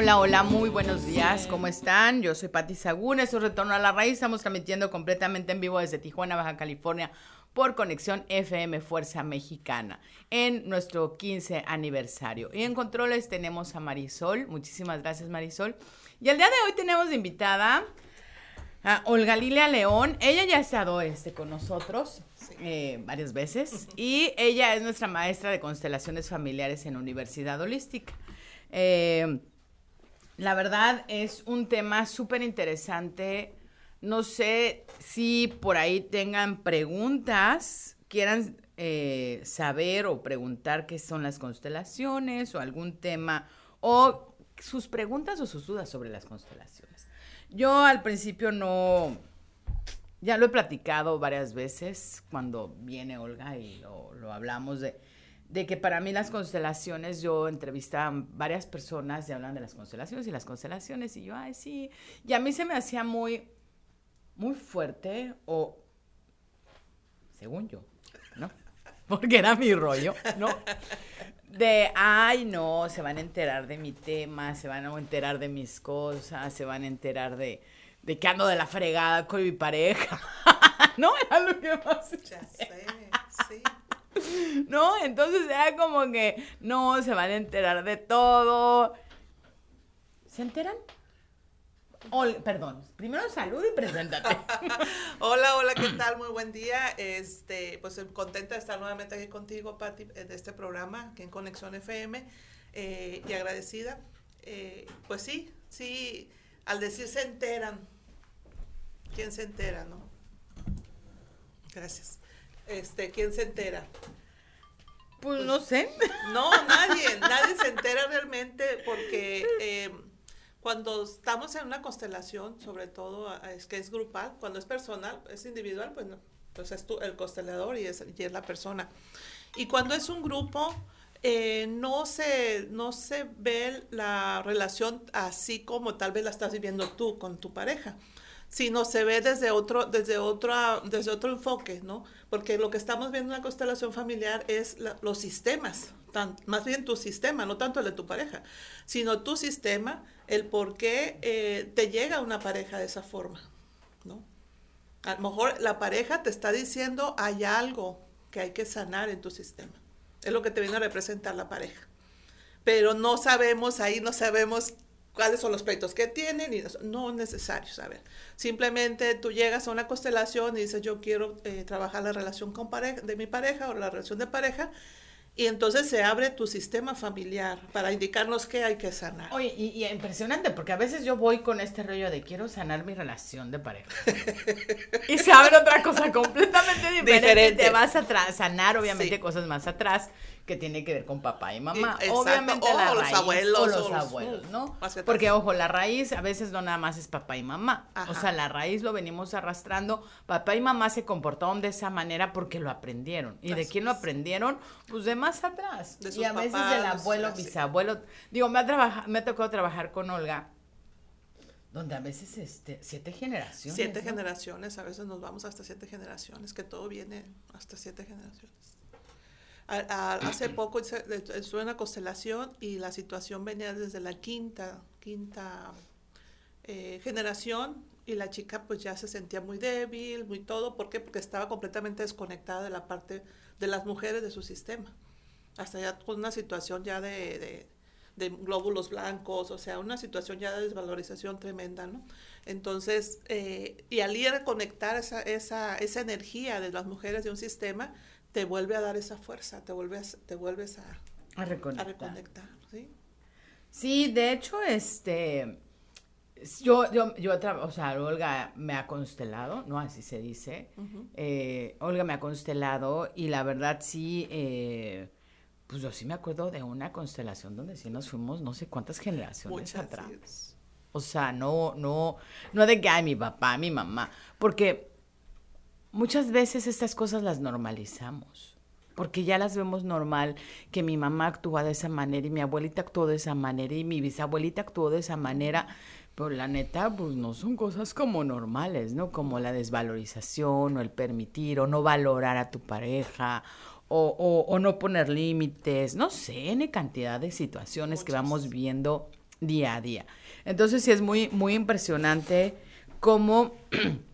Hola, hola, muy buenos días, ¿cómo están? Yo soy Pati Sagún, esto es Retorno a la Raíz, estamos transmitiendo completamente en vivo desde Tijuana, Baja California, por conexión FM Fuerza Mexicana, en nuestro 15 aniversario. Y en controles tenemos a Marisol, muchísimas gracias Marisol. Y el día de hoy tenemos de invitada a Olga Lilia León, ella ya ha estado este, con nosotros eh, varias veces y ella es nuestra maestra de constelaciones familiares en Universidad Holística. Eh, la verdad es un tema súper interesante. No sé si por ahí tengan preguntas, quieran eh, saber o preguntar qué son las constelaciones o algún tema o sus preguntas o sus dudas sobre las constelaciones. Yo al principio no, ya lo he platicado varias veces cuando viene Olga y lo, lo hablamos de, de que para mí las constelaciones, yo entrevistaba a varias personas y hablan de las constelaciones y las constelaciones y yo, ay, sí, y a mí se me hacía muy, muy fuerte o, según yo, ¿no? Porque era mi rollo, ¿no? De, ay, no, se van a enterar de mi tema, se van a enterar de mis cosas, se van a enterar de, de que ando de la fregada con mi pareja. no, era lo que más. Ya sé, sí. ¿no? Entonces era como que, no, se van a enterar de todo. ¿Se enteran? Perdón, primero salud y preséntate. Hola, hola, ¿qué tal? Muy buen día. Este, pues contenta de estar nuevamente aquí contigo, Pati, en este programa, aquí en Conexión FM, eh, y agradecida. Eh, pues sí, sí, al decir se enteran, ¿quién se entera, no? Gracias. Este, ¿quién se entera? Pues no sé. No, nadie, nadie se entera realmente porque eh, cuando estamos en una constelación, sobre todo es que es grupal, cuando es personal, es individual, pues no, pues es tú, el constelador y es, y es la persona. Y cuando es un grupo, eh, no, se, no se ve la relación así como tal vez la estás viviendo tú con tu pareja sino se ve desde otro, desde otra, desde otro enfoque, ¿no? Porque lo que estamos viendo en la constelación familiar es los sistemas, tan- más bien tu sistema, no tanto el de tu pareja, sino tu sistema, el por qué eh, te llega una pareja de esa forma, ¿no? A lo mejor la pareja te está diciendo hay algo que hay que sanar en tu sistema. Es lo que te viene a representar la pareja. Pero no sabemos, ahí no sabemos cuáles son los pleitos que tienen y eso. no es necesario saber. Simplemente tú llegas a una constelación y dices, yo quiero eh, trabajar la relación con pareja, de mi pareja o la relación de pareja y entonces se abre tu sistema familiar para indicarnos qué hay que sanar. Oye, y, y, impresionante, porque a veces yo voy con este rollo de quiero sanar mi relación de pareja. y se abre otra cosa completamente diferente. diferente. Te vas a sanar, obviamente, sí. cosas más atrás que tiene que ver con papá y mamá. Exacto. Obviamente o la los raíz, abuelos. o los o los- abuelos, ¿no? Porque, ojo, la raíz a veces no nada más es papá y mamá. O sea, la raíz lo venimos arrastrando. Papá y mamá se comportaron de esa manera porque lo aprendieron. ¿Y de quién lo aprendieron? Pues de más atrás. De y a veces papás, del abuelo, bisabuelo. Digo, me ha, trabaja- me ha tocado trabajar con Olga, donde a veces este, siete generaciones. Siete ¿no? generaciones, a veces nos vamos hasta siete generaciones, que todo viene hasta siete generaciones. Hace poco estuve en una constelación y la situación venía desde la quinta, quinta eh, generación y la chica pues ya se sentía muy débil, muy todo. ¿Por qué? Porque estaba completamente desconectada de la parte de las mujeres de su sistema. Hasta ya con una situación ya de, de- de glóbulos blancos, o sea, una situación ya de desvalorización tremenda, ¿no? Entonces, eh, y al ir a conectar esa, esa, esa energía de las mujeres de un sistema, te vuelve a dar esa fuerza, te vuelves, te vuelves a, A a reconectar. ¿sí? Sí, de hecho, este, yo, yo, yo, o sea, Olga me ha constelado, ¿no? Así se dice. Eh, Olga me ha constelado y la verdad sí, eh, pues yo sí me acuerdo de una constelación donde sí nos fuimos no sé cuántas generaciones Muchas, atrás. O sea, no, no, no de que, ay, mi papá, mi mamá, porque muchas veces estas cosas las normalizamos, porque ya las vemos normal, que mi mamá actúa de esa manera y mi abuelita actuó de esa manera y mi bisabuelita actuó de esa manera, pero la neta, pues no son cosas como normales, ¿no? Como la desvalorización o el permitir o no valorar a tu pareja. O, o- o no poner límites, no sé, N cantidad de situaciones que vamos viendo día a día. Entonces sí es muy, muy impresionante cómo,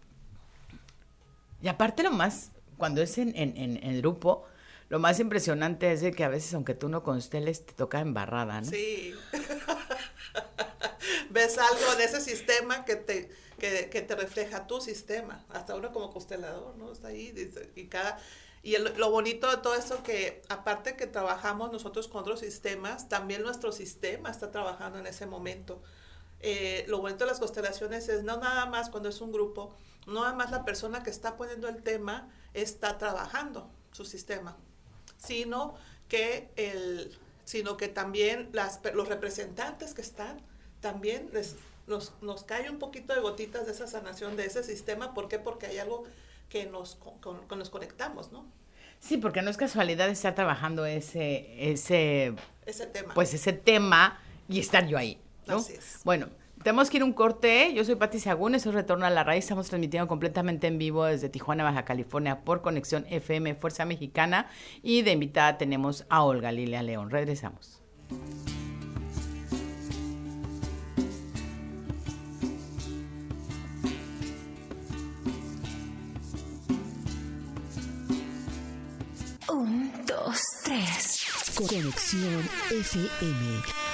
y aparte lo más, cuando es en, en, en, en grupo, lo más impresionante es de que a veces aunque tú no consteles, te toca embarrada, ¿no? Sí. Ves algo de ese sistema que te, que, que te refleja tu sistema, hasta uno como constelador, ¿no? Está ahí, y cada... Y el- lo bonito de todo eso que, aparte que trabajamos nosotros con otros sistemas, también nuestro sistema está trabajando en ese momento. Eh, lo bonito de las constelaciones es no nada más cuando es un grupo, no nada más la persona que está poniendo el tema está trabajando su sistema, sino que el sino que también las, los representantes que están también les, nos, nos cae un poquito de gotitas de esa sanación de ese sistema. ¿Por qué? Porque hay algo que nos, con nos conectamos, ¿no? Sí, porque no es casualidad estar trabajando ese, ese, Ese tema. pues ese tema y estar yo ahí, ¿no? Así es. Bueno, tenemos que ir a un corte. Yo soy Pati Sagún, eso es Retorno a la Raíz. Estamos transmitiendo completamente en vivo desde Tijuana, Baja California, por Conexión FM Fuerza Mexicana. Y de invitada tenemos a Olga Lilia León. Regresamos. Un, dos, tres. Conexión FM.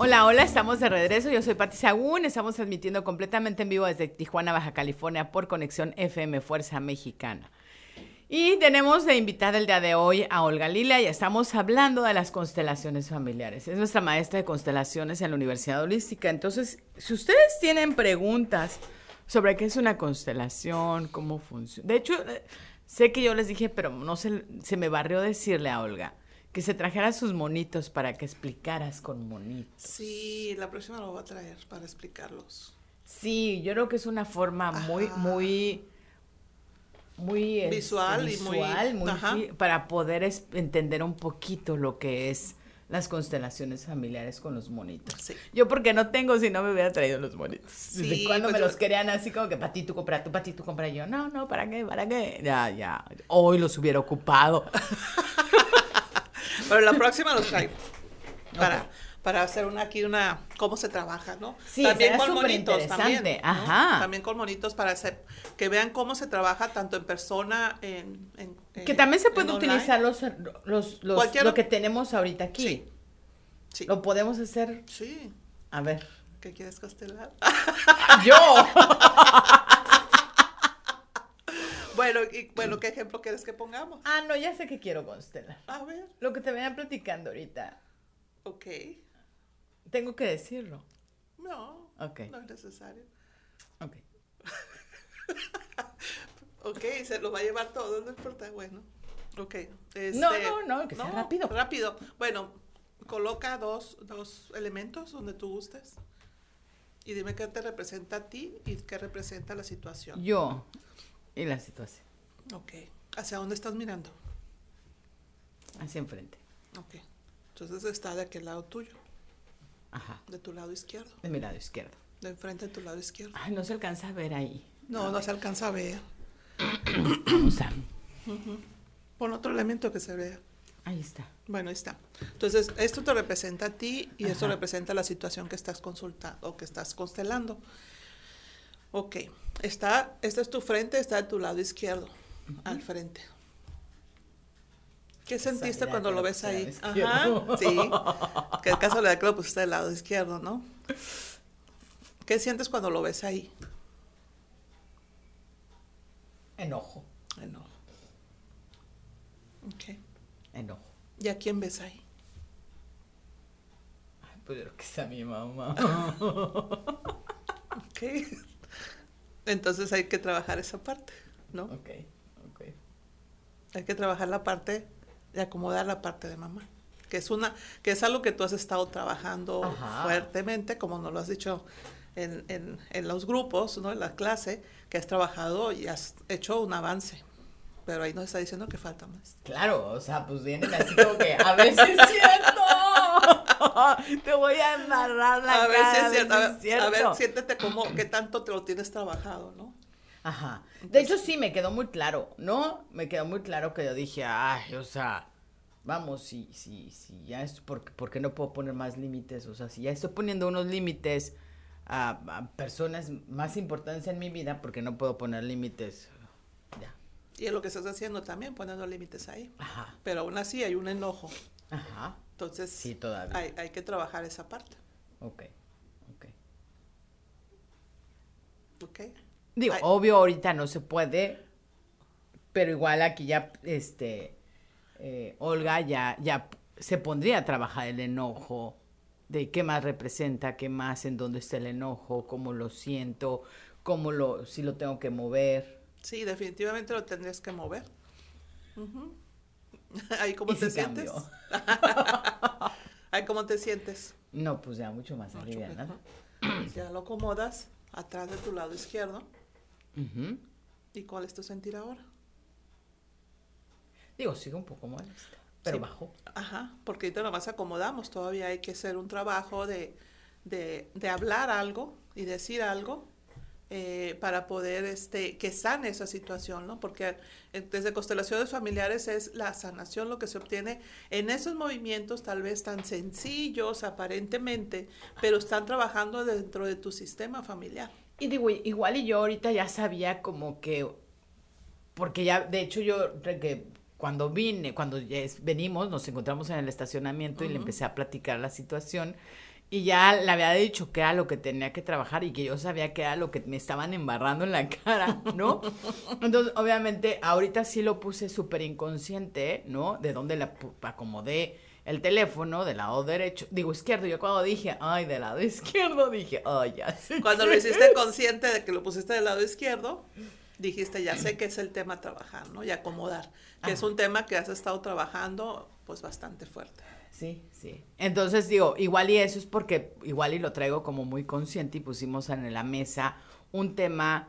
Hola, hola, estamos de regreso. Yo soy Pati Sagún. Estamos transmitiendo completamente en vivo desde Tijuana, Baja California, por Conexión FM Fuerza Mexicana. Y tenemos de invitada el día de hoy a Olga Lila y estamos hablando de las constelaciones familiares. Es nuestra maestra de constelaciones en la Universidad Holística. Entonces, si ustedes tienen preguntas sobre qué es una constelación, cómo funciona. De hecho, eh, sé que yo les dije, pero no se, se me barrió decirle a Olga que se trajera sus monitos para que explicaras con monitos. Sí, la próxima lo voy a traer para explicarlos. Sí, yo creo que es una forma muy, Ajá. muy, muy este, Visual y muy- para poder es- entender un poquito lo que es las constelaciones familiares con los monitos. Sí. Yo porque no tengo si no me hubiera traído los monitos. Desde Sí, cuando pues me yo- los querían así como que para ti tú compra, tú para ti tú compra Y yo. No, no, ¿para qué? ¿Para qué? Ya, ya. Hoy los hubiera ocupado. Pero la próxima los traigo. Para, para hacer una aquí una cómo se trabaja, ¿no? Sí, también con monitos también. ¿no? ajá. También con monitos para hacer que vean cómo se trabaja tanto en persona en, en- Que también se online. utilizar los, los, los- lo que tenemos ahorita aquí. Sí. Sí. Lo podemos hacer. Sí. A ver. ¿Qué quieres constelar? Yo. bueno, y bueno, ¿qué ejemplo quieres que pongamos? ah, no, ya sé que quiero constelar. A ver. Lo que te venía platicando ahorita. Ok. Tengo que decirlo. No. Ok. No es necesario. Ok. Ok, se lo va a llevar todo, no importa, bueno. Ok. este, No, no, no, que sea rápido. Rápido. Bueno, coloca dos, dos elementos donde tú gustes. Y dime qué te representa a ti y qué representa la situación. Yo y la situación. Ok. ¿Hacia dónde estás mirando? Hacia enfrente. Ok. Entonces está de aquel lado tuyo, Ajá. de tu lado izquierdo. De mi lado izquierdo. De enfrente de tu lado izquierdo. Ay, no se alcanza a ver ahí. No, no se alcanza a ver. Vamos a. Pon otro elemento que se vea. Ahí está. Bueno, ahí está. Entonces, esto te representa a ti y esto Ajá. representa la situación que estás consultando o que estás constelando. Ok, está, este es tu frente, está de tu lado izquierdo, al frente. ¿Qué sentiste cuando que lo ves ahí? Ajá, sí. Qué casualidad que lo pusiste del lado izquierdo, ¿no? ¿Qué sientes cuando lo ves ahí? Enojo. Enojo. Ok. Enojo. ¿Y a quién ves ahí? Ay, pues creo que es a mi mamá. Ok. Entonces hay que trabajar esa parte, ¿no? ok, ok. Hay que trabajar la parte de acomodar la parte de mamá, que es una, que es algo que tú has estado trabajando Ajá. fuertemente, como nos lo has dicho en, en, en los grupos, ¿no? En la clase, que has trabajado y has hecho un avance. Pero ahí nos está diciendo que falta más. Claro, o sea, pues vienen así como que, a ver si Te voy a embarrar la a ver cara. si es cierto. A ver, es cierto. a ver, siéntete como, qué tanto te lo tienes trabajado, ¿no? Ajá. De hecho, sí, me quedó muy claro, ¿no? Me quedó muy claro que yo dije, ay, o sea, vamos, si, si, si ya es, porque, porque no puedo poner más límites? O sea, si ya estoy poniendo unos límites a, a personas más importantes en mi vida, porque no puedo poner límites? Ya. Y es lo que estás haciendo también, poniendo límites ahí. Ajá. Pero aún así hay un enojo. Ajá. Entonces, Sí, todavía. hay, hay que trabajar esa parte. Ok. Ok. ¿Ok? Digo, Ay. obvio ahorita no se puede, pero igual aquí ya, este, eh, Olga ya, ya se pondría a trabajar el enojo, de qué más representa, qué más, en dónde está el enojo, cómo lo siento, cómo lo, si lo tengo que mover. Sí, definitivamente lo tendrías que mover. Ujú. Ahí cómo Y te sientes. Ahí cómo te sientes. No, pues ya mucho más Mucho alivianada. mejor. Ya lo acomodas atrás de tu lado izquierdo. ¿Y cuál es tu sentir ahora? Digo, sigue un poco molesta, pero Sí. bajo. Ajá, porque ahorita nomás acomodamos. Todavía hay que hacer un trabajo de, de, de hablar algo y decir algo eh, para poder este, que sane esa situación, ¿no? Porque eh, desde constelaciones familiares es la sanación lo que se obtiene en esos movimientos tal vez tan sencillos aparentemente, pero están trabajando dentro de tu sistema familiar. Y digo, igual y yo ahorita ya sabía como que, porque ya, de hecho yo, que cuando vine, cuando venimos, nos encontramos en el estacionamiento y le empecé a platicar la situación y ya le había dicho que era lo que tenía que trabajar y que yo sabía que era lo que me estaban embarrando en la cara, ¿no? Entonces, obviamente, ahorita sí lo puse súper inconsciente, ¿no? De dónde la acomodé el teléfono del lado derecho, digo izquierdo, yo cuando dije, ay, del lado izquierdo, dije, ay, ya sé Cuando lo hiciste es". consciente de que lo pusiste del lado izquierdo, dijiste, ya sé que es el tema trabajar, ¿no? Y acomodar, que es un tema que has estado trabajando pues bastante fuerte. Sí, sí. Entonces digo, igual y eso es porque igual y lo traigo como muy consciente y pusimos en la mesa un tema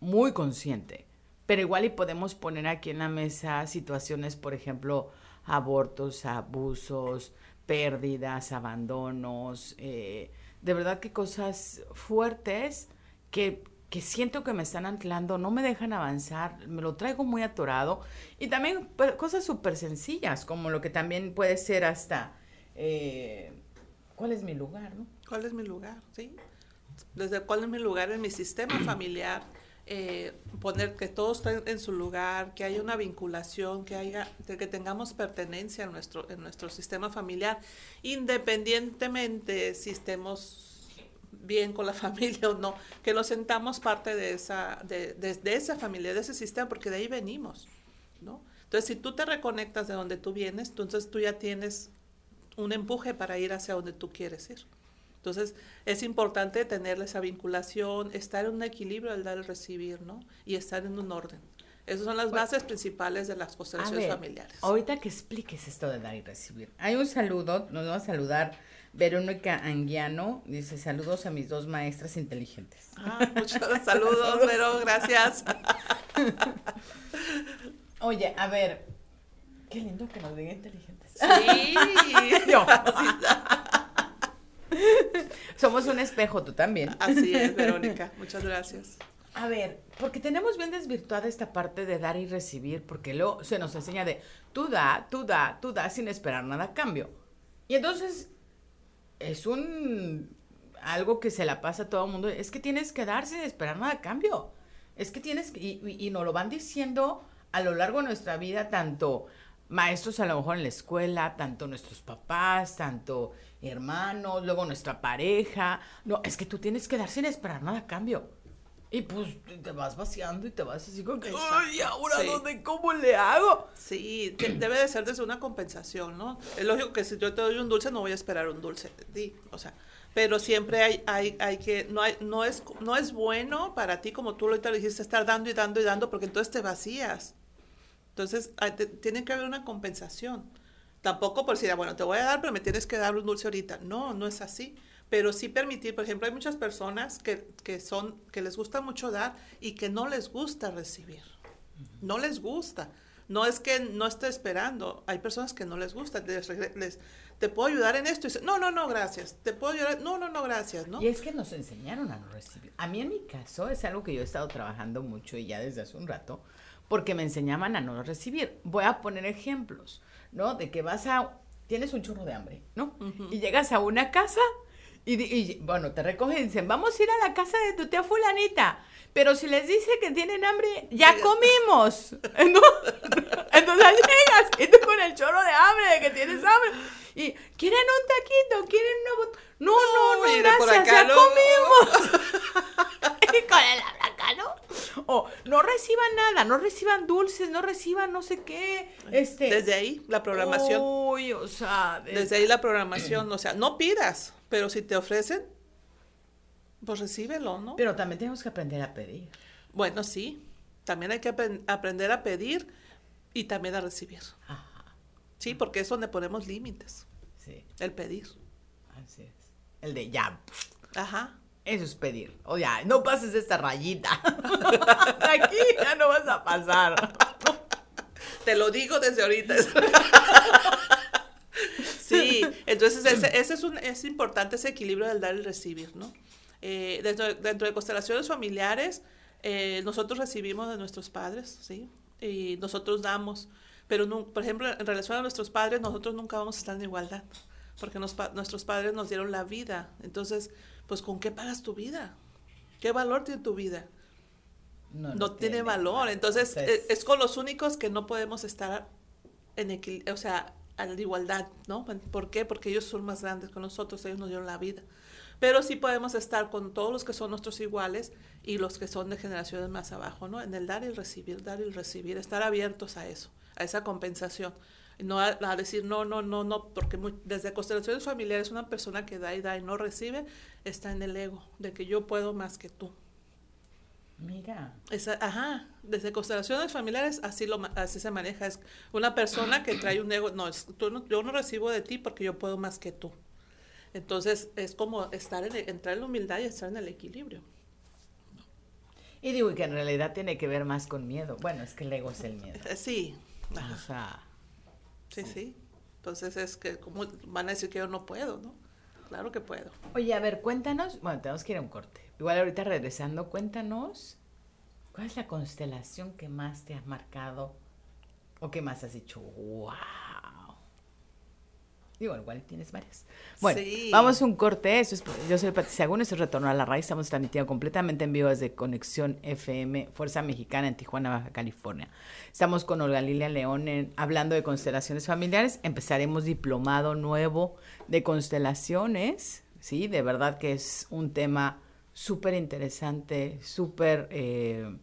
muy consciente, pero igual y podemos poner aquí en la mesa situaciones, por ejemplo, abortos, abusos, pérdidas, abandonos, eh, de verdad que cosas fuertes que, que siento que me están anclando, no me dejan avanzar, me lo traigo muy atorado. Y también pues, cosas súper sencillas, como lo que también puede ser hasta, eh, ¿cuál es mi lugar? No? ¿Cuál es mi lugar? ¿Sí? Desde cuál es mi lugar en mi sistema familiar, eh, poner que todo esté en su lugar, que haya una vinculación, que haya, que tengamos pertenencia en nuestro, en nuestro sistema familiar, independientemente si estemos bien con la familia o no, que nos sentamos parte de esa, de, de, esa familia, de ese sistema, porque de ahí venimos, ¿no? Entonces, si tú te reconectas de donde tú vienes, entonces tú ya tienes un empuje para ir hacia donde tú quieres ir. Entonces, es importante tener esa vinculación, estar en un equilibrio al dar y recibir, ¿no? Y estar en un orden. Esas son las bases principales de las constelaciones familiares. Ahorita que expliques esto de dar y recibir. Hay un saludo, nos va a saludar Verónica Anguiano, dice saludos a mis dos maestras inteligentes. Ah, muchos saludos, Vero, gracias. Oye, a ver, qué lindo que nos diga inteligentes. Sí. Yo. Somos un espejo, tú también. Así es, Verónica. Muchas gracias. A ver, porque tenemos bien desvirtuada esta parte de dar y recibir, porque luego se nos enseña de tú da, tú da, tú da sin esperar nada a cambio. Y entonces es un algo que se la pasa a todo el mundo, es que tienes que dar sin esperar nada a cambio. Es que tienes que, y, y nos lo van diciendo a lo largo de nuestra vida, tanto maestros a lo mejor en la escuela, tanto nuestros papás, tanto hermanos, luego nuestra pareja. No, es que tú tienes que dar sin esperar nada a cambio. Y pues te vas vaciando y te vas así como que, ay, ¿ahora Sí. dónde, cómo le hago? Sí, de- debe de ser desde una compensación, ¿no? Es lógico que si yo te doy un dulce, no voy a esperar un dulce de ti, o sea, pero siempre hay, hay, hay que, no, hay, no, es, no es bueno para ti, como tú ahorita lo dijiste, estar dando y dando y dando, porque entonces te vacías. Entonces, hay- te- tiene que haber una compensación. Tampoco por decir, ah, bueno, te voy a dar, pero me tienes que dar un dulce ahorita. No, no es así. Pero sí permitir, por ejemplo, hay muchas personas que, que son, que les gusta mucho dar y que no les gusta recibir. No les gusta. No es que no esté esperando. Hay personas que no les gusta. Les, les- te puedo ayudar en esto. Y dice, no, no, no, gracias. Te puedo ayudar. No, no, no, gracias, ¿no? Y es que nos enseñaron a no recibir. A mí en mi caso es algo que yo he estado trabajando mucho y ya desde hace un rato, porque me enseñaban a no recibir. Voy a poner ejemplos, ¿no? De que vas a, tienes un chorro de hambre, ¿no? Y llegas a una casa y, bueno, te recogen y dicen, vamos a ir a la casa de tu tía fulanita. Pero si les dice que tienen hambre, ya comimos. ¿no? Entonces llegas y tú con el chorro de hambre, de que tienes hambre. Y quieren un taquito, quieren una bot- No, no, no, por gracias, acá ya no. comimos. y con el acá, ¿no? O no reciban nada, no reciban dulces, no reciban no sé qué. Este. Desde ahí, la programación. Uy, o sea, de- Desde ahí la programación. O sea, no pidas, pero si te ofrecen, pues recíbelo, ¿no? Pero también tenemos que aprender a pedir. Bueno, sí. También hay que apren- aprender a pedir y también a recibir. Ajá, Sí, porque es donde ponemos límites. sí, El pedir. así es. El de ya, Ajá. eso es pedir. O ya, no pases esta rayita. Aquí ya no vas a pasar. Te lo digo desde ahorita. sí, entonces ese, ese es, un, es importante ese equilibrio del dar y recibir, ¿no? Eh, dentro, dentro de constelaciones familiares, eh, nosotros recibimos de nuestros padres, ¿sí? Y nosotros damos. Pero, por ejemplo, en relación a nuestros padres, nosotros nunca vamos a estar en igualdad, porque nos nuestros padres nos dieron la vida. Entonces, pues, ¿con qué pagas tu vida? ¿Qué valor tiene tu vida? No, no, tiene, valor. Entonces, Entonces- e- es con los únicos que no podemos estar en equilibrio, o sea, a la igualdad, ¿no? ¿Por qué? Porque ellos son más grandes que nosotros, ellos nos dieron la vida. Pero sí podemos estar con todos los que son nuestros iguales y los que son de generaciones más abajo, ¿no? En el dar y recibir, dar y recibir, estar abiertos a eso, a esa compensación. No a, a decir, no, no, no, no, porque muy- desde constelaciones familiares una persona que da y da y no recibe está en el ego, de que yo puedo más que tú. Mira. Esa- ajá, desde constelaciones familiares así lo así se maneja. Es una persona que trae un ego, no, es, tú no- yo no recibo de ti porque yo puedo más que tú. Entonces es como estar en, el- entrar en la humildad y estar en el equilibrio. Y digo que en realidad tiene que ver más con miedo. Bueno, es que el ego es el miedo. Eh, Sí, O sea, sí, sí. Entonces es que, como van a decir que yo no puedo, no? Claro que puedo. oye, a ver, cuéntanos. Bueno, tenemos que ir a un corte. Igual ahorita regresando, cuéntanos. ¿Cuál es la constelación que más te ha marcado? ¿O que más has dicho? ¡Wow! Digo, igual tienes varias. Bueno, Sí. vamos a un corte. Eso es, yo soy Patricia Sagún, esto es Retorno a la Raíz. Estamos transmitiendo completamente en vivo desde Conexión FM, Fuerza Mexicana en Tijuana, Baja California. Estamos con Olga Lilia León en- hablando de constelaciones familiares. Empezaremos diplomado nuevo de constelaciones. Sí, de verdad que es un tema súper interesante, súper eh,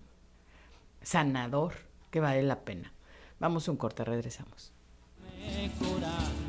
sanador, que vale la pena. Vamos a un corte, regresamos. los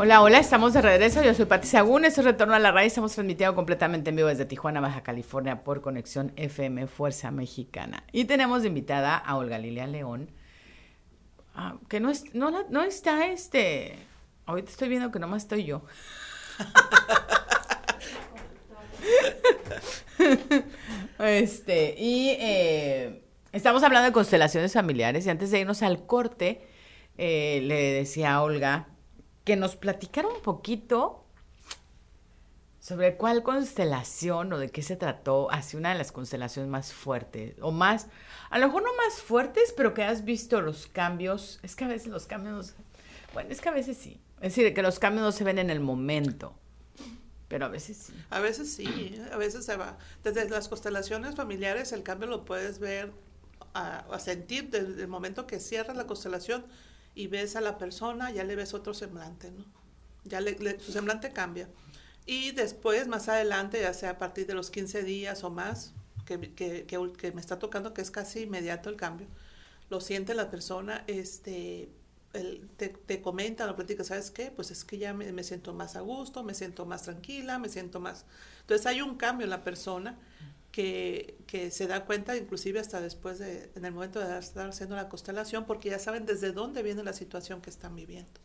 Hola, hola, estamos de regreso. Yo soy Pati Sagún, es Retorno a la Raíz. Estamos transmitiendo completamente en vivo desde Tijuana, Baja California, por Conexión FM Fuerza Mexicana. Y tenemos de invitada a Olga Lilia León, ah, que no, es, no, no está este. Ahorita estoy viendo que nomás estoy yo. este, y eh, estamos hablando de constelaciones familiares. Y antes de irnos al corte, eh, le decía a Olga que nos platicara un poquito sobre cuál constelación o de qué se trató, así una de las constelaciones más fuertes, o más, a lo mejor no más fuertes, pero que has visto los cambios, es que a veces los cambios, bueno, es que a veces sí, es decir, que los cambios no se ven en el momento, pero a veces sí. A veces sí, a veces se va. Desde las constelaciones familiares el cambio lo puedes ver, a, a sentir desde el momento que cierras la constelación y ves a la persona, ya le ves otro semblante, ¿no? Ya le- le- su semblante cambia. Y después, más adelante, ya sea a partir de los 15 días o más, que, que, que, que me está tocando, que es casi inmediato el cambio, lo siente la persona, este, el- te, te comenta, lo platica, ¿sabes qué? Pues es que ya me, me siento más a gusto, me siento más tranquila, me siento más... Entonces hay un cambio en la persona que, que se da cuenta inclusive hasta después de, en el momento de estar haciendo la constelación, porque ya saben desde dónde viene la situación que están viviendo.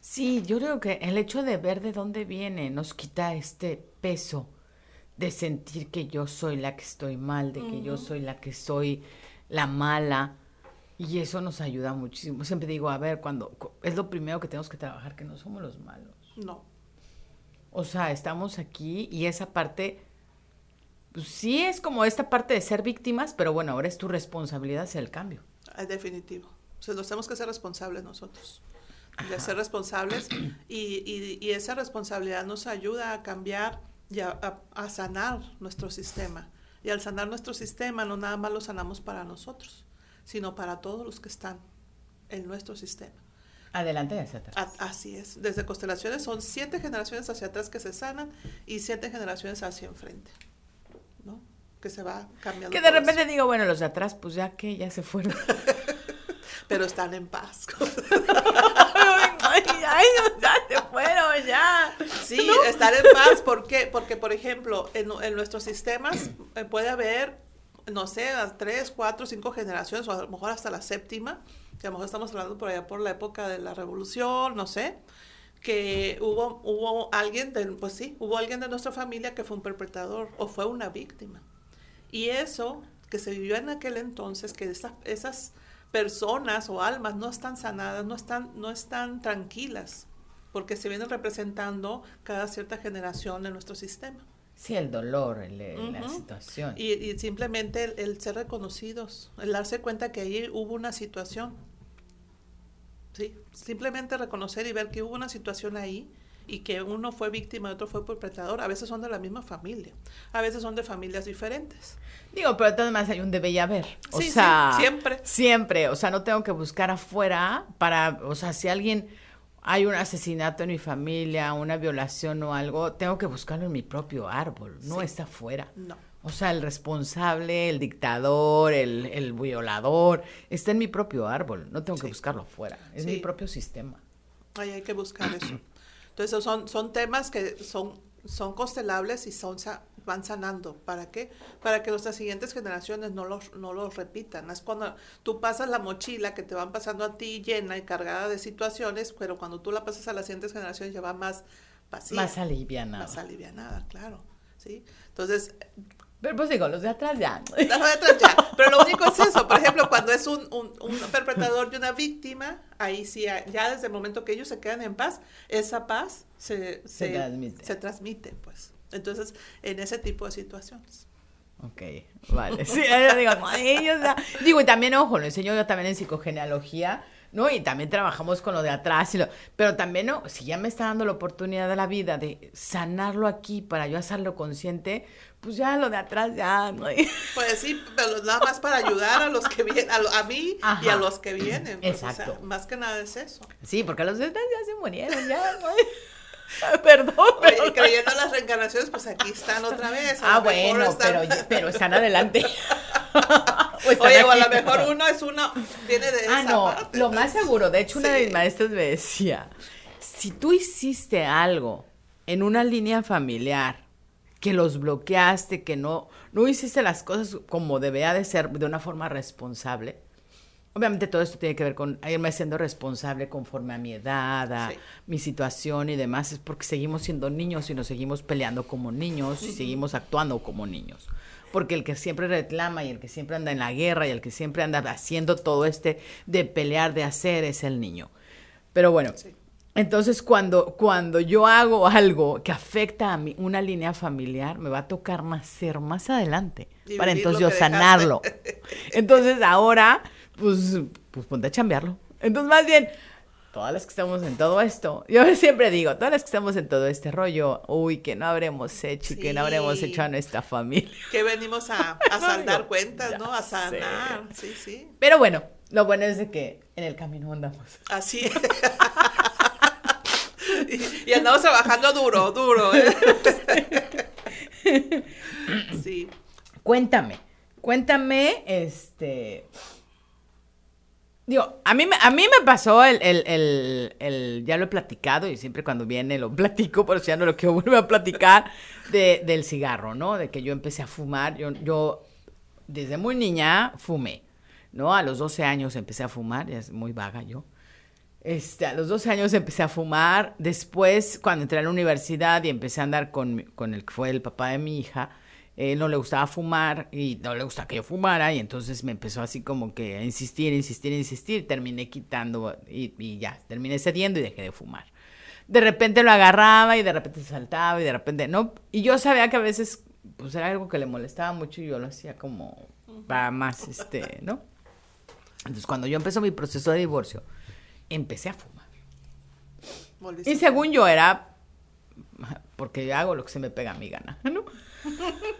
Sí, yo creo que el hecho de ver de dónde viene nos quita este peso de sentir que yo soy la que estoy mal, de que yo soy la que soy la mala. Y eso nos ayuda muchísimo. Siempre digo, a ver, cuando cu- es lo primero que tenemos que trabajar, que no somos los malos. No, O sea, estamos aquí y esa parte, pues sí es como esta parte de ser víctimas, pero bueno, ahora es tu responsabilidad hacer el cambio. es definitivo. O sea, nos tenemos que ser responsables nosotros. De ser responsables y, y- y esa responsabilidad nos ayuda a cambiar y a, a- a sanar nuestro sistema. Y al sanar nuestro sistema no nada más lo sanamos para nosotros, sino para todos los que están en nuestro sistema. Adelante y hacia atrás. A- así es. Desde constelaciones son siete generaciones hacia atrás que se sanan y siete generaciones hacia enfrente. ¿No? Que se va cambiando. Que de repente eso. digo, bueno, los de atrás, pues ya que ya se fueron. Pero están en paz. ay, ay, ya se fueron, ya. Sí, estar en paz. ¿Por qué? Porque, por ejemplo, en, en nuestros sistemas eh, puede haber, no sé, tres, cuatro, cinco generaciones, o a lo mejor hasta la séptima, que a lo mejor estamos hablando por allá por la época de la revolución, no sé, que hubo, hubo alguien, de, pues sí, hubo alguien de nuestra familia que fue un perpetrador o fue una víctima. Y eso que se vivió en aquel entonces, que esa- esas personas o almas no están sanadas, no están, no están tranquilas, porque se vienen representando cada cierta generación en nuestro sistema. Sí, el dolor, el- el- la situación. Y, y simplemente el, el ser reconocidos, el darse cuenta que ahí hubo una situación. Sí, simplemente reconocer y ver que hubo una situación ahí y que uno fue víctima y otro fue perpetrador. A veces son de la misma familia, a veces son de familias diferentes. Digo, pero maneras hay un debe y haber. O Sí, sí, sea, siempre. Siempre. O sea, no tengo que buscar afuera para, o sea, si alguien, hay un asesinato en mi familia, una violación o algo, tengo que buscarlo en mi propio árbol, no Sí. está afuera. No. O sea, el responsable, el dictador, el, el violador, está en mi propio árbol, no tengo que buscarlo afuera, es mi propio sistema. Ahí hay que buscar eso. Entonces son, son temas que son, son constelables y son van sanando. ¿Para qué? Para que nuestras siguientes generaciones no los, no los repitan. Es cuando tú pasas la mochila que te van pasando a ti llena y cargada de situaciones, pero cuando tú la pasas a las siguientes generaciones ya va más vacía. Más alivianado. Más alivianada, claro. ¿sí? Entonces, Pero pues digo, los de atrás ya. las de atrás ya. Pero lo único es eso. Por ejemplo, cuando es un, un, un perpetrador y una víctima, ahí sí, ya ya desde el momento que ellos se quedan en paz, esa paz se, Se transmite. se transmite, pues. Entonces, en ese tipo de situaciones. Ok, vale. Sí, yo digo, "Ay, o sea", digo, y también, ojo, lo enseño yo también en psicogenealogía, ¿no? Y también trabajamos con lo de atrás, y lo, pero también, ¿no? Si ya me está dando la oportunidad de la vida de sanarlo aquí para yo hacerlo consciente, pues ya lo de atrás ya, ¿no? Pues sí, pero nada más para ayudar a los que vienen, a, lo- a mí y a los que vienen. pues, o sea, Exacto. más que nada es eso. Sí, porque los de atrás ya se murieron, ya, ¿no? Perdón, Oye, pero... creyendo en las reencarnaciones, pues aquí están otra vez. Ah, bueno, están- pero, pero están adelante. O Oye, o a lo mejor uno es uno, viene de Ah, esa no, parte. lo más seguro. De hecho, una de mis maestras me decía, si tú hiciste algo en una línea familiar, que los bloqueaste, que no, no hiciste las cosas como debía de ser, de una forma responsable. Obviamente todo esto tiene que ver con irme siendo responsable conforme a mi edad, a Sí. mi situación y demás, es porque seguimos siendo niños y nos seguimos peleando como niños y seguimos actuando como niños. Porque el que siempre reclama y el que siempre anda en la guerra y el que siempre anda haciendo todo este de pelear, de hacer, es el niño. Pero bueno, Sí. entonces cuando, cuando yo hago algo que afecta a mi, una línea familiar, me va a tocar nacer más adelante Y para entonces yo sanarlo. Entonces ahora, pues, pues ponte a chambearlo. Entonces, más bien, todas las que estamos en todo esto, yo siempre digo, todas las que estamos en todo este rollo, uy, que no habremos hecho y que no habremos hecho a nuestra familia. Que venimos a, a saldar cuentas, ¿no? A sanar. Sí, sí. Pero bueno, lo bueno es de que en el camino andamos. Así es. y, y andamos trabajando duro, duro. ¿eh? sí. Cuéntame, cuéntame, este... Digo, a mí, me- a mí me pasó el, el, el, el- ya lo he platicado y siempre cuando viene lo platico, pero ya no lo quiero volver a platicar, de, del cigarro, ¿no? De que yo empecé a fumar, yo, yo desde muy niña fumé, ¿no? A los 12 años empecé a fumar, ya es muy vaga yo. Este, a los 12 años empecé a fumar. Después, cuando entré a la universidad y empecé a andar con, con el que fue el papá de mi hija, él no le gustaba fumar y no le gustaba que yo fumara. Y entonces me empezó así como que a insistir, insistir, insistir. Terminé quitando y, y ya, terminé cediendo y dejé de fumar. De repente lo agarraba y de repente saltaba y de repente no. Y yo sabía que a veces pues era algo que le molestaba mucho y yo lo hacía como para más, este, ¿no? Entonces cuando yo empezó mi proceso de divorcio, empecé a fumar. Y según yo era porque yo hago lo que se me pega a mi gana, ¿no?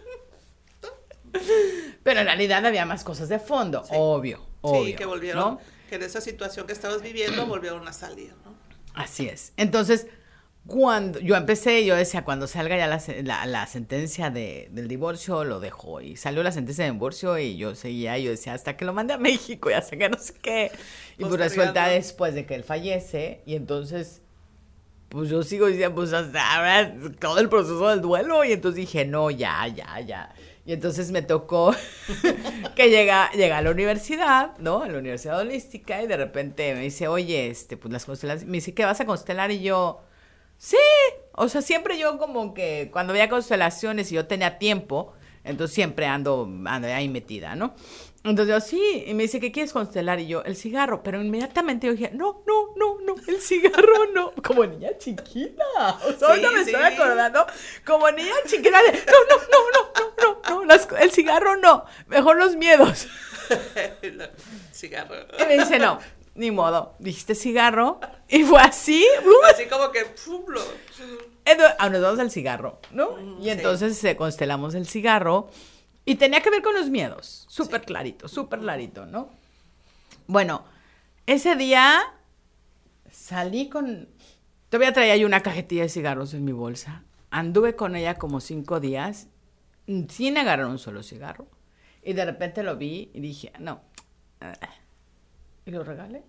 Pero en realidad había más cosas de fondo, Sí. obvio, obvio. Sí, que volvieron, ¿no? que en esa situación que estabas viviendo volvieron a salir, ¿no? Así es. Entonces, cuando yo empecé, yo decía, cuando salga ya la, la- la sentencia de- del divorcio, lo dejo. Y salió la sentencia de divorcio y yo seguía, yo decía, hasta que lo mande a México y hasta que no sé qué. Y pues resulta después de que él fallece y entonces, pues yo sigo diciendo, pues hasta ahora todo el proceso del duelo. Y entonces dije, no, ya, ya, ya. Y entonces me tocó que llega, llega a la universidad, ¿no? A la Universidad Holística y de repente me dice, oye, este, pues las constelaciones, me dice, ¿qué vas a constelar? Y yo, sí, o sea, siempre yo como que cuando veía constelaciones y yo tenía tiempo, entonces siempre ando, ando ahí metida, ¿no? Entonces yo, sí, y me dice, ¿qué quieres constelar? Y yo, el cigarro, pero inmediatamente yo dije, no, no, no, no, el cigarro no, como niña chiquita, o sea, ahorita Sí, me sí. estoy acordando, como niña chiquita de, no, no, no, no, no, no, no, las- el cigarro no, mejor los miedos. El cigarro. Y me dice, no, ni modo, dijiste cigarro, y fue así, ¡uh! Así como que pum, lo- Entonces, ah, nos vamos al cigarro, ¿no? Mm, Y sí. entonces eh, constelamos el cigarro y tenía que ver con los miedos, súper clarito, súper clarito, ¿no? Bueno, ese día salí con, Todavía traía yo una cajetilla de cigarros en mi bolsa. Anduve con ella como cinco días mm, sin agarrar un solo cigarro. Y de repente lo vi y dije, no. ah". Y lo regalé.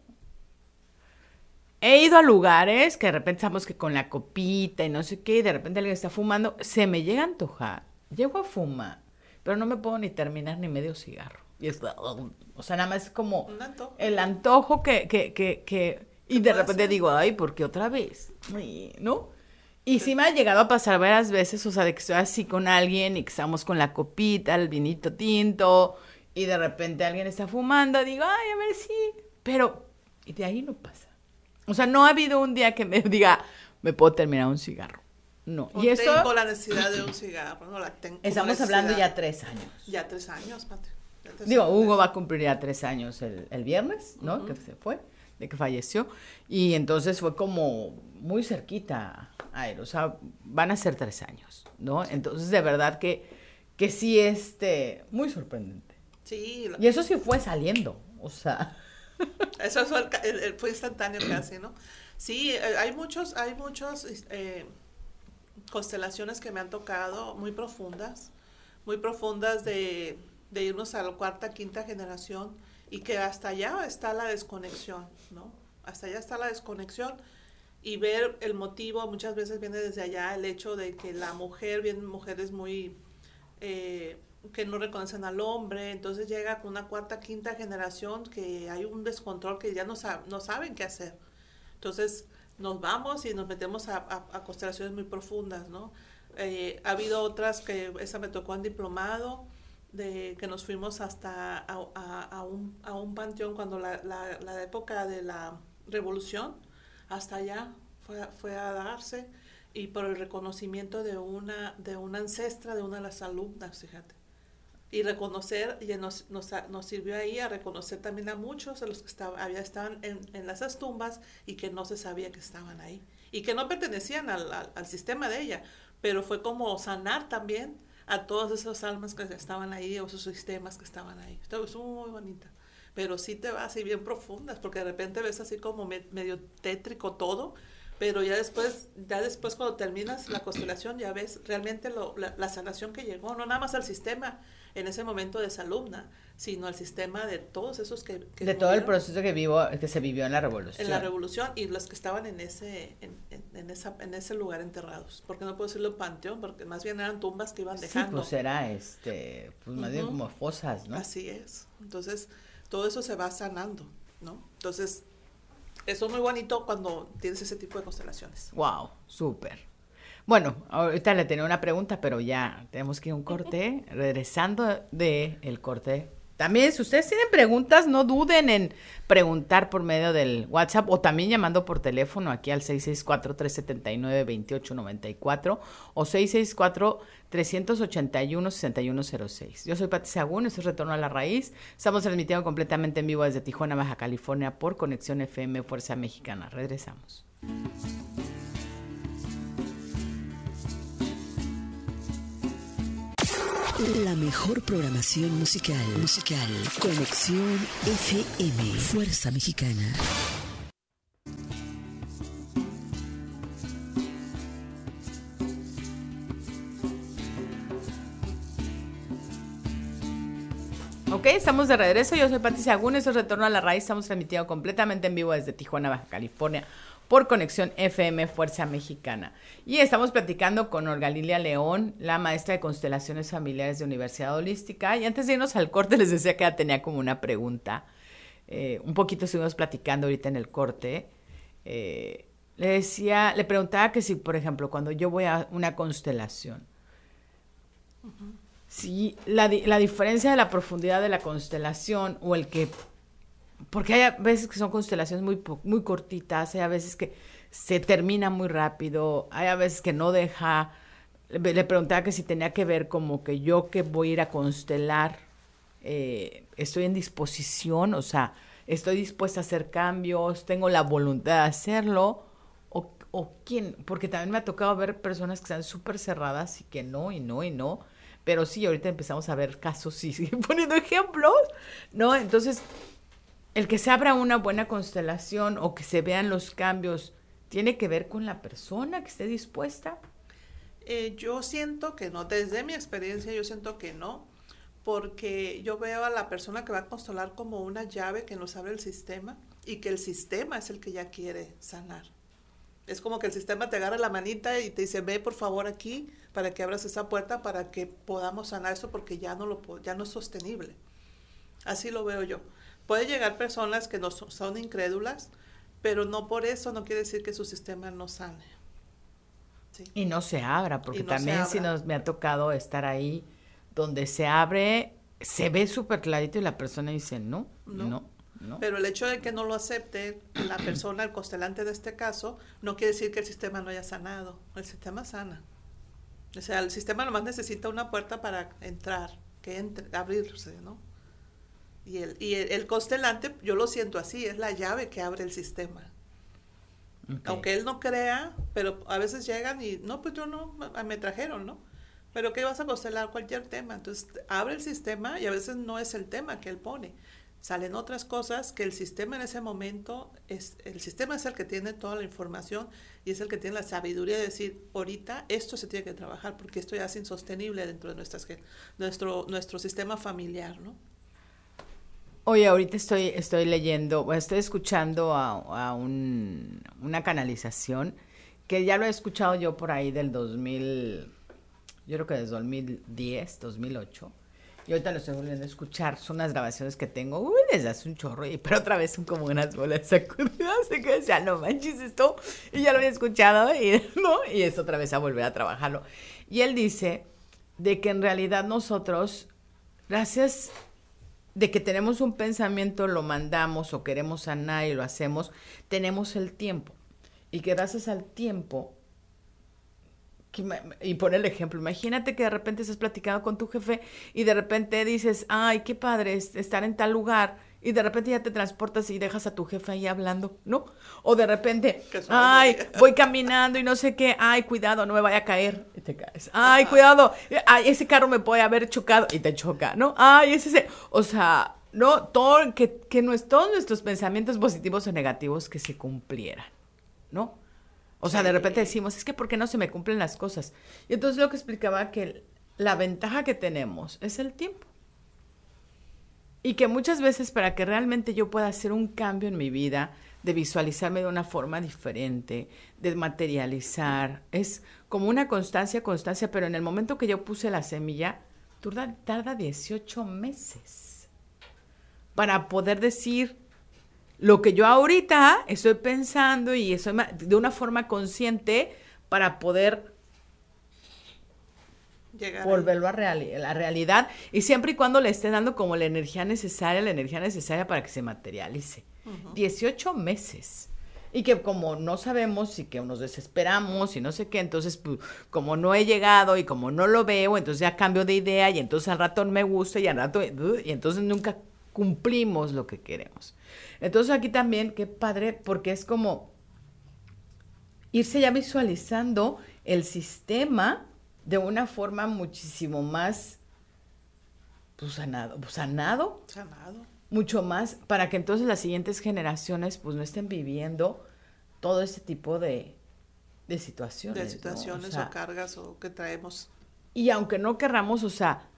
He ido a lugares que de repente estamos que con la copita y no sé qué, y de repente alguien está fumando, se me llega a antojar. Llego a fumar, pero no me puedo ni terminar ni medio cigarro. Y es, o sea, nada más es como antojo. el antojo que, que, que, que y de repente hacer? digo, ay, ¿por qué otra vez? Ay, ¿No? Y sí me ha llegado a pasar varias veces, o sea, de que estoy así con alguien y que estamos con la copita, el vinito tinto, y de repente alguien está fumando, digo, ay, a ver si, pero, y de ahí no pasa. O sea, no ha habido un día que me diga, me puedo terminar un cigarro. No. O Y esto, tengo la necesidad de un cigarro. No la tengo estamos la hablando ya tres años. Ya tres años, Digo. Hugo va a cumplir ya tres años el, el viernes, ¿no? Que se fue, de que falleció. Y entonces fue como muy cerquita a él. O sea, van a ser tres años, ¿no? Entonces, de verdad que, que sí, este, muy sorprendente. Sí, Y eso sí fue saliendo, o sea. Eso fue, el el- fue instantáneo casi, ¿no? Sí, eh, hay muchos, hay muchos eh, constelaciones que me han tocado muy profundas, muy profundas de, de irnos a la cuarta, quinta generación y que hasta allá está la desconexión, ¿no? Hasta allá está la desconexión y ver el motivo muchas veces viene desde allá el hecho de que la mujer, vienen mujeres muy eh, que no reconocen al hombre, entonces llega con una cuarta, quinta generación que hay un descontrol que ya no, sa- no saben qué hacer. Entonces nos vamos y nos metemos a, a- constelaciones muy profundas, ¿no? Eh, ha habido otras que, esa me tocó en diplomado, de que nos fuimos hasta a, a- un, un panteón cuando la, la- la época de la revolución, hasta allá fue, fue a darse y por el reconocimiento de una, de una ancestra de una de las alumnas, fíjate. Y reconocer, y nos, nos, nos sirvió ahí a reconocer también a muchos de los que estaban, había, estaban en, en esas tumbas y que no se sabía que estaban ahí. Y que no pertenecían al, al, al sistema de ella, pero fue como sanar también a todas esas almas que estaban ahí o esos sistemas que estaban ahí. Esto es muy bonita. Pero sí te vas así bien profundas, porque de repente ves así como me- medio tétrico todo, pero ya después, ya después cuando terminas la constelación ya ves realmente lo- la, la sanación que llegó, no nada más al sistema en ese momento de esa alumna, sino al sistema de todos esos que... que De todo el proceso que, vivo, que se vivió en la revolución. En la revolución y los que estaban en ese, en, en- en esa, en ese lugar enterrados, porque no puedo decirlo panteón, porque más bien eran tumbas que iban Sí, dejando. pues era este, pues más bien como fosas, ¿no? Así es. Entonces, todo eso se va sanando, ¿no? Entonces, eso es muy bonito cuando tienes ese tipo de constelaciones. Wow, súper. Bueno, ahorita le tenía una pregunta, pero ya tenemos que ir a un corte. Regresando de el corte. También, si ustedes tienen preguntas, no duden en preguntar por medio del WhatsApp o también llamando por teléfono aquí al 664-379-2894 o 664-381-6106. Yo soy Pati Sagún, esto es Retorno a la Raíz. Estamos transmitiendo completamente en vivo desde Tijuana, Baja California por Conexión FM Fuerza Mexicana. Regresamos. La mejor programación musical. Musical. Conexión FM. Fuerza Mexicana. Ok, estamos de regreso. Yo soy Pati Sagún, eso es Retorno a la Raíz. Estamos transmitiendo completamente en vivo desde Tijuana, Baja California, por Conexión FM Fuerza Mexicana. Y estamos platicando con Olga Lilia León, la maestra de constelaciones familiares de Universidad Holística. Y antes de irnos al corte, les decía que ya tenía como una pregunta. Eh, un poquito estuvimos platicando ahorita en el corte. Eh, le decía, le preguntaba que si, por ejemplo, cuando yo voy a una constelación, Sí, la, la diferencia de la profundidad de la constelación o el que... Porque hay a veces que son constelaciones muy, muy cortitas, hay a veces que se termina muy rápido, hay a veces que no deja... Le, preguntaba que si tenía que ver como que yo que voy a ir a constelar, eh, estoy en disposición, o sea, estoy dispuesta a hacer cambios, tengo la voluntad de hacerlo, o, o quién, porque también me ha tocado ver personas que están súper cerradas y que no, y no, y no, pero sí, ahorita empezamos a ver casos y siguen poniendo ejemplos, ¿no? Entonces, el que se abra una buena constelación o que se vean los cambios, ¿Tiene que ver con la persona que esté dispuesta? Eh, yo siento que no, desde mi experiencia yo siento que no, porque yo veo a la persona que va a constelar como una llave que nos abre el sistema y que el sistema es el que ya quiere sanar. Es como que el sistema te agarra la manita y te dice, ve por favor aquí para que abras esa puerta para que podamos sanar eso porque ya no, lo, ya no es sostenible. Así lo veo yo. Puede llegar personas que no son, incrédulas, pero no por eso no quiere decir que su sistema no sane. Y no se abra, porque también si nos me ha tocado estar ahí donde se abre, se ve súper clarito y la persona dice, no, no, no, Pero el hecho de que no lo acepte la persona, el constelante de este caso, no quiere decir que el sistema no haya sanado. El sistema sana. O sea, el sistema nomás necesita una puerta para entrar, que entre, abrirse, ¿no? Y el, y el, constelante, yo lo siento así, es la llave que abre el sistema. Aunque él no crea, pero a veces llegan y, no, pues yo no, me trajeron, ¿no? Pero ¿qué vas a constelar? Cualquier tema. Entonces, abre el sistema y a veces no es el tema que él pone. Salen otras cosas que el sistema en ese momento, es el sistema es el que tiene toda la información y es el que tiene la sabiduría de decir, ahorita esto se tiene que trabajar porque esto ya es insostenible dentro de nuestras, nuestro, nuestro sistema familiar, ¿no? Oye, ahorita estoy, estoy leyendo, estoy escuchando a, una canalización que ya lo he escuchado yo por ahí del 2000, yo creo que desde 2010, 2008. Y ahorita lo estoy volviendo a escuchar. Son unas grabaciones que tengo, uy, desde hace un chorro, y, pero otra vez son como unas bolas sacudidas. Así que ya no manches esto. Y ya lo había escuchado, y, ¿no? y es otra vez a volver a trabajarlo. Y él dice de que en realidad nosotros, gracias de que tenemos un pensamiento, lo mandamos o queremos sanar y lo hacemos, tenemos el tiempo. Y que gracias al tiempo, y pone el ejemplo, imagínate que de repente estás platicando con tu jefe y de repente dices, ay, qué padre estar en tal lugar y de repente ya te transportas y dejas a tu jefe ahí hablando, ¿no? O de repente, ay, voy caminando y no sé qué, ay, cuidado, no me vaya a caer y te caes. Ay, cuidado, ay, ese carro me puede haber chocado y te choca, ¿no? Ay, ese, o sea, no, todo, que, que todos nuestros pensamientos positivos o negativos que se cumplieran, ¿no? O sea, de repente decimos, es que ¿por qué no se me cumplen las cosas? Y entonces lo que explicaba que la ventaja que tenemos es el tiempo. Y que muchas veces para que realmente yo pueda hacer un cambio en mi vida, de visualizarme de una forma diferente, de materializar, es como una constancia, constancia, pero en el momento que yo puse la semilla, tarda, tarda 18 meses para poder decir lo que yo ahorita estoy pensando y estoy de una forma consciente para poder volverlo a la realidad y siempre y cuando le esté dando como la energía necesaria, la energía necesaria para que se materialice. 18 meses. Y que como no sabemos y que nos desesperamos y no sé qué, entonces pues, como no he llegado y como no lo veo, entonces ya cambio de idea y entonces al rato me gusta y al rato y entonces nunca cumplimos lo que queremos. Entonces aquí también, qué padre, porque es como irse ya visualizando el sistema de una forma muchísimo más pues, sanado, pues, sanado, sanado, mucho más para que entonces las siguientes generaciones pues no estén viviendo todo este tipo de, de situaciones. De situaciones o, cargas o que traemos. Y aunque no querramos, o sea,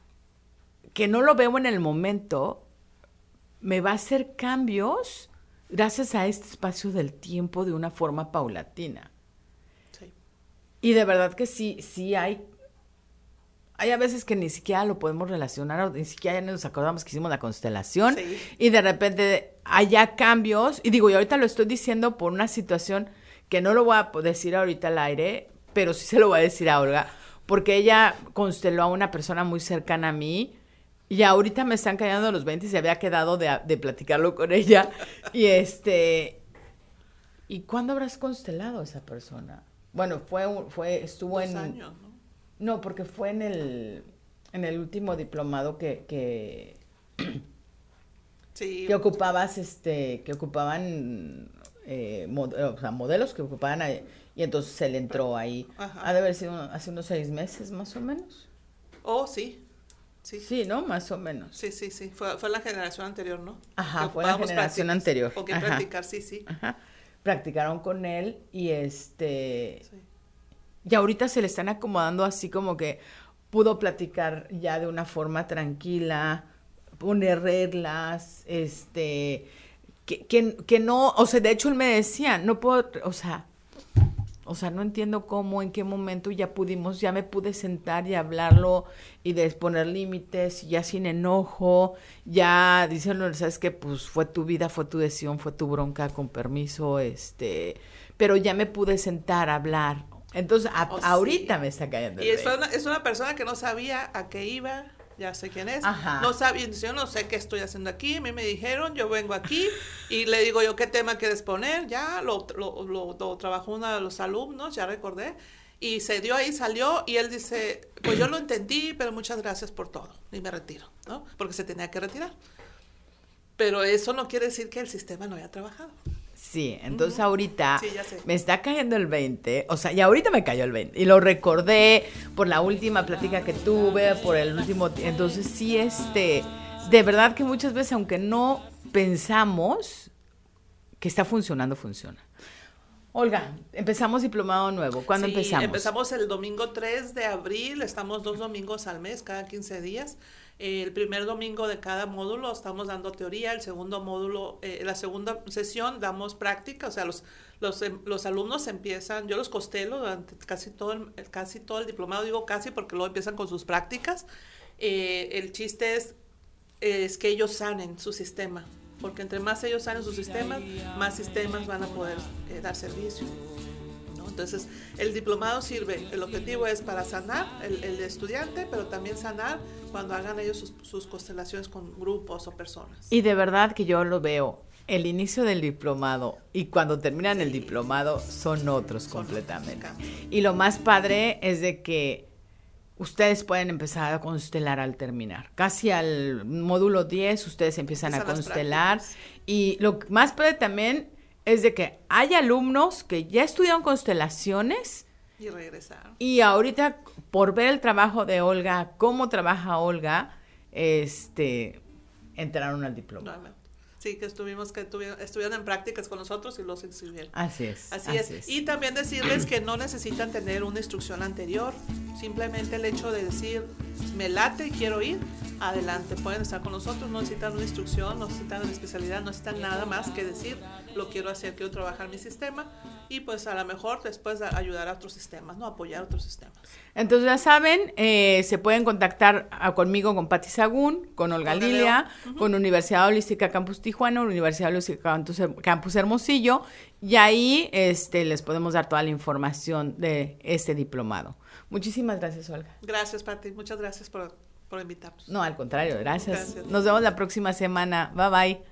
que no lo veo en el momento, me va a hacer cambios gracias a este espacio del tiempo de una forma paulatina. Sí. Y de verdad que sí, sí hay hay a veces que ni siquiera lo podemos relacionar, ni siquiera nos acordamos que hicimos la constelación y de repente haya cambios. Y digo, y ahorita lo estoy diciendo por una situación que no lo voy a decir ahorita al aire, pero sí se lo voy a decir a Olga, porque ella consteló a una persona muy cercana a mí. Y ahorita me están cayendo los 20 y se había quedado de, de platicarlo con ella. Y este. ¿Y cuándo habrás constelado a esa persona? Bueno, fue, fue estuvo en. Años, no, porque fue en el, en el último diplomado que, que, sí. que ocupabas, este, que ocupaban eh, o sea, modelos que ocupaban ahí, y entonces se le entró ahí. Ha de haber sido hace unos seis meses más o menos. Oh, sí. Sí. sí, ¿no? Más o menos. Sí, sí, sí. Fue, fue la generación anterior, ¿no? Ajá, fue la generación anterior. O que practicar, sí, sí. Ajá. practicaron con él y este... Sí. Y ahorita se le están acomodando así como que pudo platicar ya de una forma tranquila, poner reglas, este, que, que, que no, o sea, de hecho él me decía, no puedo, o sea, o sea, no entiendo cómo, en qué momento ya pudimos, ya me pude sentar y hablarlo y de poner límites, ya sin enojo, ya diciendo, sabes que pues fue tu vida, fue tu decisión, fue tu bronca, con permiso, este, pero ya me pude sentar a hablar. Entonces, a- Oh, sí. ahorita me está cayendo. el Y es una, es una persona que no sabía a qué iba, ya sé quién es. Ajá. No sabía, yo no sé qué estoy haciendo aquí, a mí me dijeron, yo vengo aquí y le digo yo qué tema quieres poner, ya lo, lo, lo- lo trabajó uno de los alumnos, ya recordé, y se dio ahí, salió y él dice, pues yo lo entendí, pero muchas gracias por todo y me retiro, ¿no? Porque se tenía que retirar. Pero eso no quiere decir que el sistema no haya trabajado. Sí, entonces ahorita Sí, me está cayendo el 20, o sea, y ahorita me cayó el 20, y lo recordé por la última plática que tuve, por el último, ti- entonces sí, este, de verdad que muchas veces, aunque no pensamos que está funcionando, funciona. Olga, empezamos diplomado nuevo, ¿cuándo Sí, empezamos? Empezamos el domingo 3 de abril, estamos dos domingos al mes, cada 15 días. Eh, el primer domingo de cada módulo estamos dando teoría, el segundo módulo, eh, la segunda sesión damos práctica, o sea, los, los, em- los alumnos empiezan, yo los costelo durante casi todo el, el- casi todo el diplomado, digo casi porque luego empiezan con sus prácticas. Eh, el chiste es, es que ellos sanen su sistema, porque entre más ellos sanen sus sistemas, más sistemas van a poder eh, dar servicio. Entonces, el diplomado sirve, el objetivo es para sanar el, el estudiante, pero también sanar cuando hagan ellos sus, sus constelaciones con grupos o personas. Y de verdad que yo lo veo, el inicio del diplomado y cuando terminan el diplomado son otros Son completamente. otros, Y lo más padre es de que ustedes pueden empezar a constelar al terminar. Casi al módulo 10 ustedes empiezan a Empiezan las constelar. Y lo más padre también es de que hay alumnos que ya estudiaron constelaciones Y regresar. y ahorita por ver el trabajo de Olga, cómo trabaja Olga, este entraron al diploma. Sí, que estuvimos, que tuvieron, estuvieron en prácticas con nosotros y los inscribieron. Así es. Así, es. Y también decirles que no necesitan tener una instrucción anterior. Simplemente el hecho de decir, me late y quiero ir, adelante. Pueden estar con nosotros, no necesitan una instrucción, no necesitan una especialidad, no necesitan nada más que decir, lo quiero hacer, quiero trabajar mi sistema. Y pues a lo mejor después ayudar a otros sistemas, ¿no? Apoyar a otros sistemas. Entonces ya saben, eh, se pueden contactar a- conmigo con Patti Sagún, con Olga Lilia, con Universidad Holística Campus Tijuana, Universidad Holística Campus, Campus Hermosillo, y ahí este, les podemos dar toda la información de este diplomado. Muchísimas gracias, Olga. Gracias, Pati. Muchas gracias por, por invitarnos. No, al contrario, gracias. Gracias. Nos vemos la próxima semana. Bye bye.